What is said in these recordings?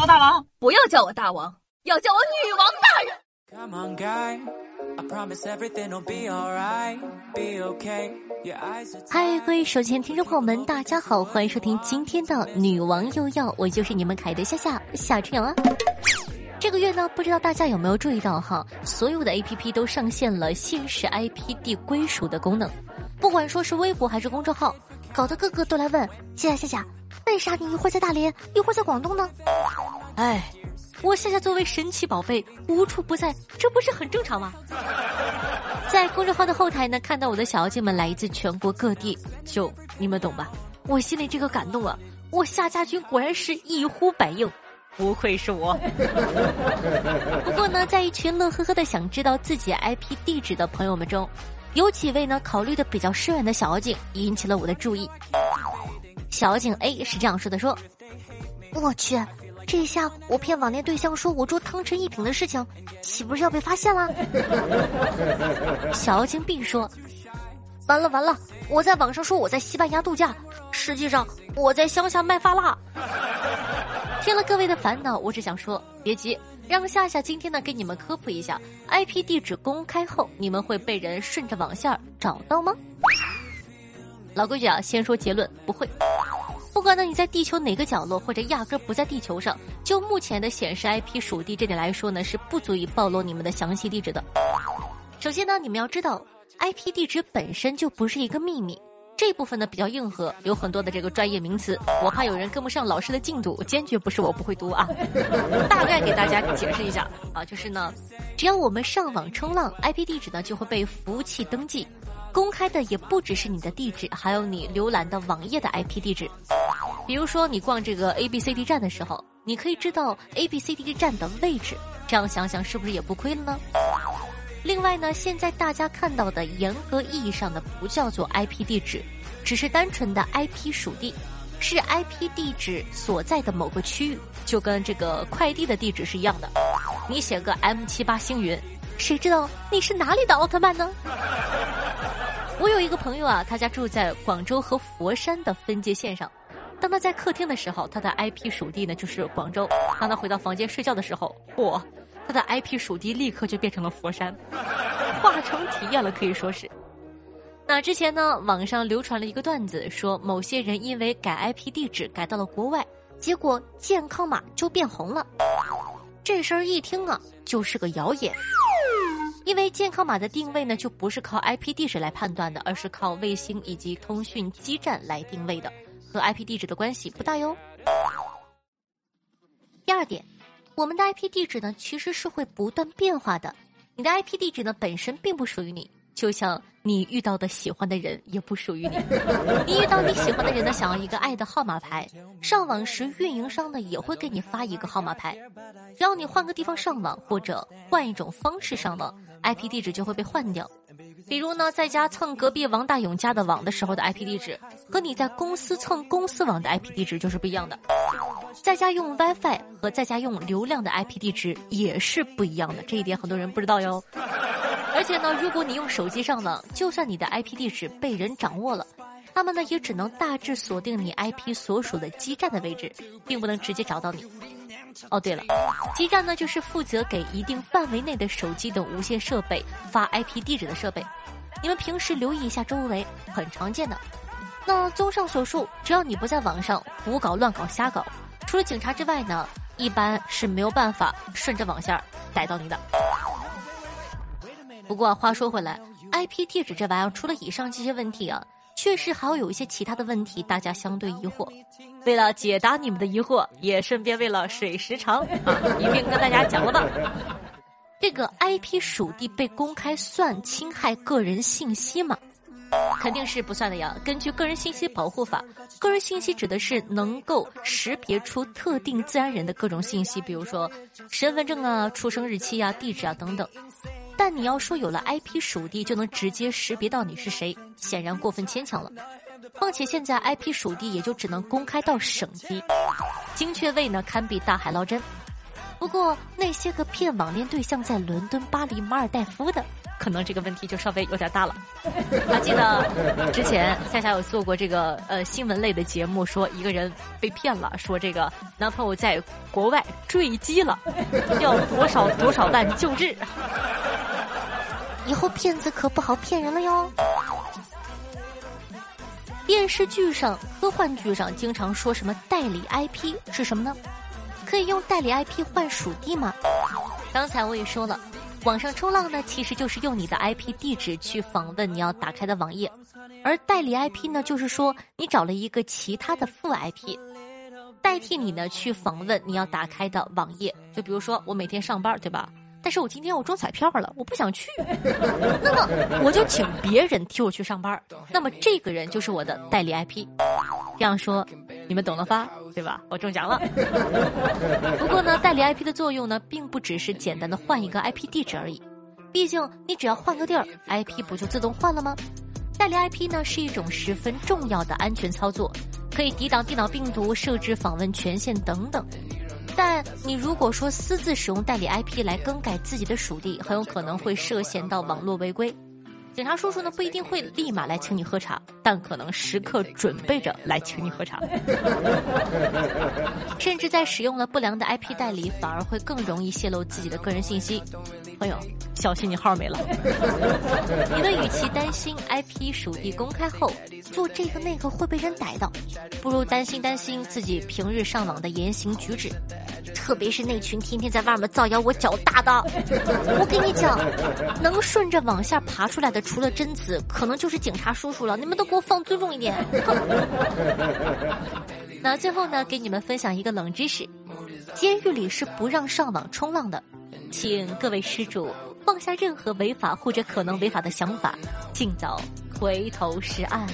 我大王，不要叫我大王，要叫我女王大人。Come on, guy. I promise everything will be alright, be okay. 嗨，各位手机前听众朋友们，大家好，欢迎收听今天的女王又要，我就是你们凯的夏夏夏春阳啊。这个月呢，不知道大家有没有注意到哈，所有的 A P P 都上线了限时 I P 地归属的功能，不管说是微博还是公众号，搞得个个都来问夏夏夏夏，为啥你一会儿在大连，一会儿在广东呢？哎。我夏夏作为神奇宝贝无处不在，这不是很正常吗？在公众号的后台呢，看到我的小妖精们来自全国各地，就你们懂吧？我心里这个感动啊！我夏家军果然是一呼百应，不愧是我。不过呢，在一群乐呵呵的想知道自己 IP 地址的朋友们中，有几位呢考虑的比较深远的小妖精引起了我的注意。小妖精 A 是这样说的：说，我去。这下我骗网恋对象说我住汤臣一品的事情，岂不是要被发现了？小妖精 B 说：“完了完了，我在网上说我在西班牙度假，实际上我在乡下卖发蜡。”听了各位的烦恼，我只想说别急，让夏夏今天呢给你们科普一下：IP 地址公开后，你们会被人顺着网线找到吗？老规矩啊，先说结论，不会。不管呢你在地球哪个角落，或者压根不在地球上，就目前的显示 IP 属地这点来说呢，是不足以暴露你们的详细地址的。首先呢，你们要知道，IP 地址本身就不是一个秘密，这部分呢比较硬核，有很多的这个专业名词，我怕有人跟不上老师的进度，坚决不是我不会读啊。大概给大家解释一下啊，就是呢，只要我们上网冲浪，IP 地址呢就会被服务器登记。公开的也不只是你的地址，还有你浏览的网页的 IP 地址。比如说，你逛这个 A B C D 站的时候，你可以知道 A B C D 站的位置。这样想想，是不是也不亏了呢？另外呢，现在大家看到的严格意义上的不叫做 IP 地址，只是单纯的 IP 属地，是 IP 地址所在的某个区域，就跟这个快递的地址是一样的。你写个 M 七八星云，谁知道你是哪里的奥特曼呢？我有一个朋友啊，他家住在广州和佛山的分界线上。当他在客厅的时候，他的 IP 属地呢就是广州；当他回到房间睡觉的时候，嚯，他的 IP 属地立刻就变成了佛山，化成体验了，可以说是。那之前呢，网上流传了一个段子，说某些人因为改 IP 地址改到了国外，结果健康码就变红了。这事儿一听啊，就是个谣言。因为健康码的定位呢，就不是靠 IP 地址来判断的，而是靠卫星以及通讯基站来定位的，和 IP 地址的关系不大哟。第二点，我们的 IP 地址呢，其实是会不断变化的，你的 IP 地址呢，本身并不属于你。就像你遇到的喜欢的人也不属于你，你遇到你喜欢的人呢，想要一个爱的号码牌，上网时运营商呢也会给你发一个号码牌，只要你换个地方上网或者换一种方式上网，IP 地址就会被换掉。比如呢，在家蹭隔壁王大勇家的网的时候的 IP 地址，和你在公司蹭公司网的 IP 地址就是不一样的。在家用 WiFi 和在家用流量的 IP 地址也是不一样的，这一点很多人不知道哟。而且呢，如果你用手机上网，就算你的 IP 地址被人掌握了，他们呢也只能大致锁定你 IP 所属的基站的位置，并不能直接找到你。哦，对了，基站呢就是负责给一定范围内的手机等无线设备发 IP 地址的设备。你们平时留意一下周围，很常见的。那综上所述，只要你不在网上胡搞、乱搞、瞎搞，除了警察之外呢，一般是没有办法顺着网线逮到你的。不过话说回来，IP 地址这玩意儿，除了以上这些问题啊，确实还有一些其他的问题，大家相对疑惑。为了解答你们的疑惑，也顺便为了水时长，一并跟大家讲了吧。这个 IP 属地被公开算侵害个人信息吗？肯定是不算的呀。根据《个人信息保护法》，个人信息指的是能够识别出特定自然人的各种信息，比如说身份证啊、出生日期啊、地址啊等等。但你要说有了 IP 属地就能直接识别到你是谁，显然过分牵强了。况且现在 IP 属地也就只能公开到省级，精确位呢堪比大海捞针。不过那些个骗网恋对象在伦敦、巴黎、马尔代夫的，可能这个问题就稍微有点大了。还记得之前夏夏有做过这个呃新闻类的节目，说一个人被骗了，说这个男朋友在国外坠机了，要多少多少万救治。以后骗子可不好骗人了哟。电视剧上、科幻剧上经常说什么代理 IP 是什么呢？可以用代理 IP 换属地吗？刚才我也说了，网上冲浪呢，其实就是用你的 IP 地址去访问你要打开的网页，而代理 IP 呢，就是说你找了一个其他的副 IP，代替你呢去访问你要打开的网页。就比如说我每天上班，对吧？但是我今天我中彩票了，我不想去，那么我就请别人替我去上班。那么这个人就是我的代理 IP。这样说，你们懂了吧？对吧？我中奖了。不过呢，代理 IP 的作用呢，并不只是简单的换一个 IP 地址而已。毕竟你只要换个地儿，IP 不就自动换了吗？代理 IP 呢，是一种十分重要的安全操作，可以抵挡电脑病毒、设置访问权限等等。但你如果说私自使用代理 IP 来更改自己的属地，很有可能会涉嫌到网络违规。警察叔叔呢不一定会立马来请你喝茶，但可能时刻准备着来请你喝茶。甚至在使用了不良的 IP 代理，反而会更容易泄露自己的个人信息。朋友，小心你号没了。你的与其担心 IP 属地公开后做这个那个会被人逮到，不如担心担心自己平日上网的言行举止。特别是那群天天在外面造谣我脚大的，我跟你讲，能顺着网下爬出来的，除了贞子，可能就是警察叔叔了。你们都给我放尊重一点。那最后呢，给你们分享一个冷知识：监狱里是不让上网冲浪的，请各位施主放下任何违法或者可能违法的想法，尽早回头是岸。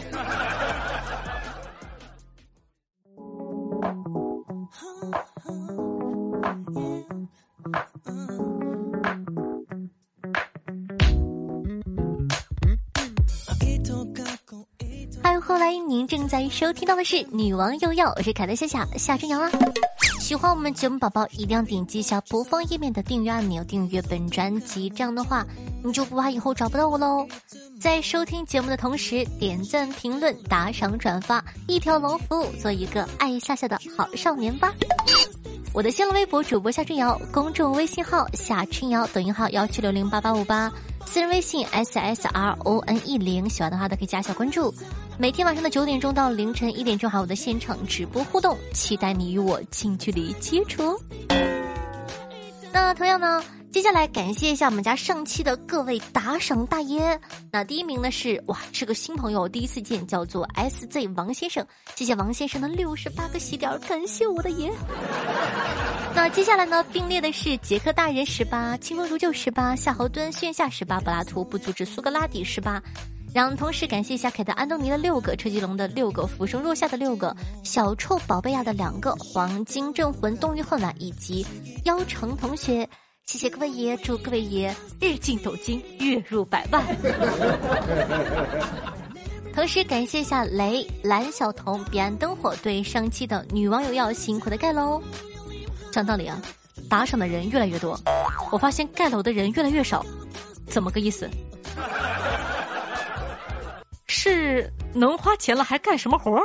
后来您正在收听到的是《女王又要》，我是凯德夏夏夏春瑶啊。喜欢我们节目宝宝一定要点击一下播放页面的订阅按钮，订阅本专辑，这样的话你就不怕以后找不到我喽。在收听节目的同时，点赞、评论、打赏、转发，一条龙服务，做一个爱夏夏的好少年吧。我的新浪微博主播夏春瑶，公众微信号夏春瑶，抖音号幺七六零八八五八。私人微信 s s r o n e 零，喜欢的话都可以加一下关注。每天晚上的九点钟到凌晨一点钟，还有我的现场直播互动，期待你与我近距离接触。那同样呢？接下来感谢一下我们家上期的各位打赏大爷。那第一名呢是哇，是个新朋友，第一次见，叫做 S Z 王先生。谢谢王先生的六十八个喜点，感谢我的爷。那接下来呢并列的是杰克大人十八，清风如旧十八，夏侯惇炫下十八，柏拉图不阻止苏格拉底十八。让同时感谢一下凯特安东尼的六个，车继龙的六个，浮生若夏的六个，小臭宝贝亚的两个，黄金镇魂冬日恨晚以及妖城同学。谢谢各位爷，祝各位爷日进斗金，月入百万。同时感谢一下雷蓝小童彼岸灯火对上期的女网友要辛苦的盖楼。讲道理啊，打赏的人越来越多，我发现盖楼的人越来越少，怎么个意思？是能花钱了还干什么活？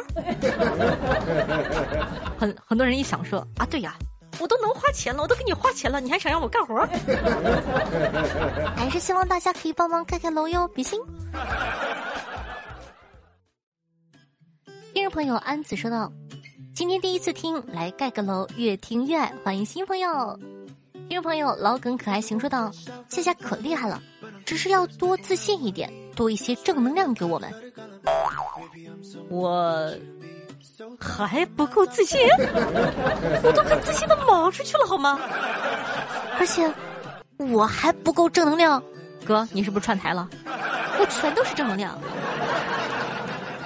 很很多人一想说啊，对呀。我都能花钱了，我都给你花钱了，你还想让我干活？还是希望大家可以帮忙盖盖楼哟，比心。听众朋友安子说道：“今天第一次听，来盖个楼，越听越爱，欢迎新朋友。”听众朋友老耿可爱行说道：“夏夏可厉害了，只是要多自信一点，多一些正能量给我们。”我。还不够自信，我都快自信的毛出去了，好吗？而且我还不够正能量，哥，你是不是串台了？我全都是正能量。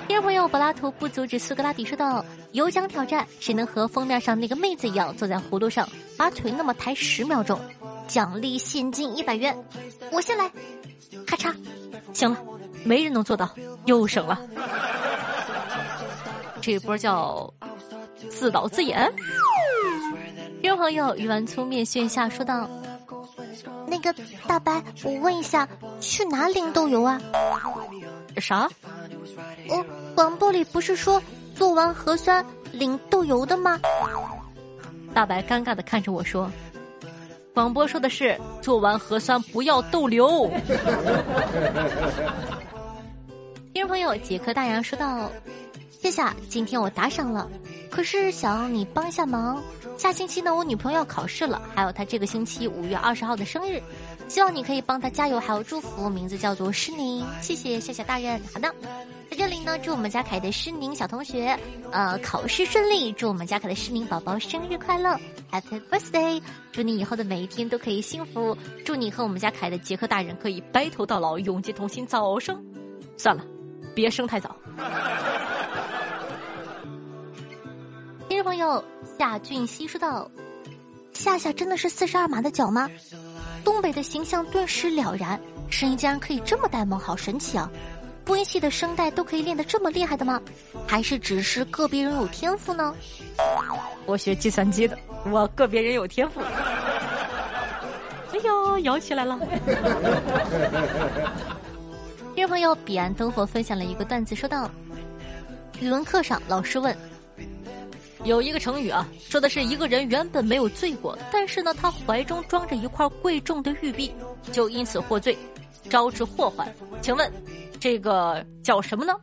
第二朋友柏拉图不阻止苏格拉底说道：“有奖挑战，谁能和封面上那个妹子一样坐在葫芦上，把腿那么抬十秒钟？奖励现金一百元。我先来，咔嚓，行了，没人能做到，又省了。”这一波叫自导自演。听众朋友鱼丸粗面线下说道：“那个大白，我问一下，去哪领豆油啊？啥？哦，广播里不是说做完核酸领豆油的吗？大白尴尬的看着我说：“广播说的是做完核酸不要逗留。”听众朋友，杰克大洋说道：“谢谢，今天我打赏了，可是想让你帮一下忙。下星期呢，我女朋友要考试了，还有她这个星期五月二十号的生日，希望你可以帮她加油，还有祝福。名字叫做诗宁，谢谢谢谢大人。好的，在这里呢，祝我们家凯的诗宁小同学，呃，考试顺利，祝我们家凯的诗宁宝宝生日快乐，Happy Birthday！祝你以后的每一天都可以幸福，祝你和我们家凯的杰克大人可以白头到老，永结同心，早生。算了。”别生太早。朋友夏俊熙说道：“夏夏真的是四十二码的脚吗？东北的形象顿时了然，声音竟然可以这么呆萌，好神奇啊！播音系的声带都可以练得这么厉害的吗？还是只是个别人有天赋呢？我学计算机的，我个别人有天赋。哎呦，摇起来了！听众朋友，彼岸灯火分享了一个段子，说道：语文课上，老师问，有一个成语啊，说的是一个人原本没有罪过，但是呢，他怀中装着一块贵重的玉璧，就因此获罪，招致祸患。请问，这个叫什么呢？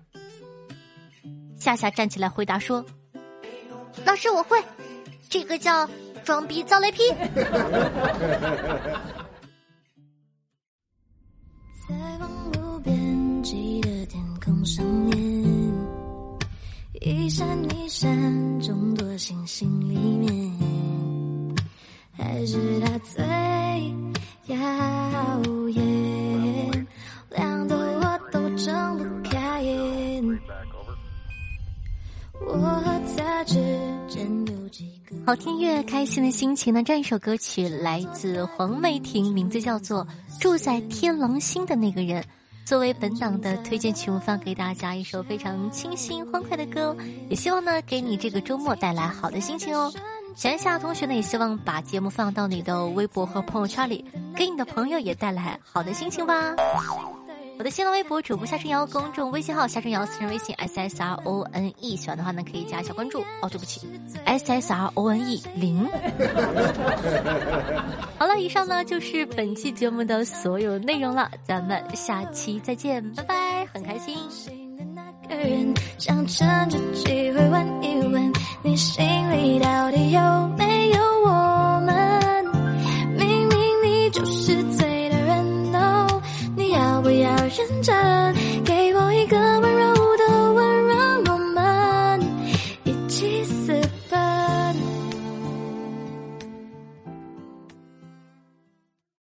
夏夏站起来回答说：“老师，我会，这个叫装逼遭雷劈。”上面一闪一闪众多星星里面，还是它最耀眼，亮得我都睁不开眼。我和他之间有几个好听乐，开心的心情呢？这一首歌曲来自黄梅婷，名字叫做《住在天狼星的那个人》。作为本档的推荐曲目，放给大家一首非常清新欢快的歌，也希望呢给你这个周末带来好的心情哦。想一下同学呢也希望把节目放到你的微博和朋友圈里，给你的朋友也带来好的心情吧。我的新浪微博主播夏春瑶，公众微信号夏春瑶，私人微信 s s r o n e，喜欢的话呢可以加一下关注。哦，对不起，s s r o n e 零。好了，以上呢就是本期节目的所有内容了，咱们下期再见，拜拜，很开心。想趁着机会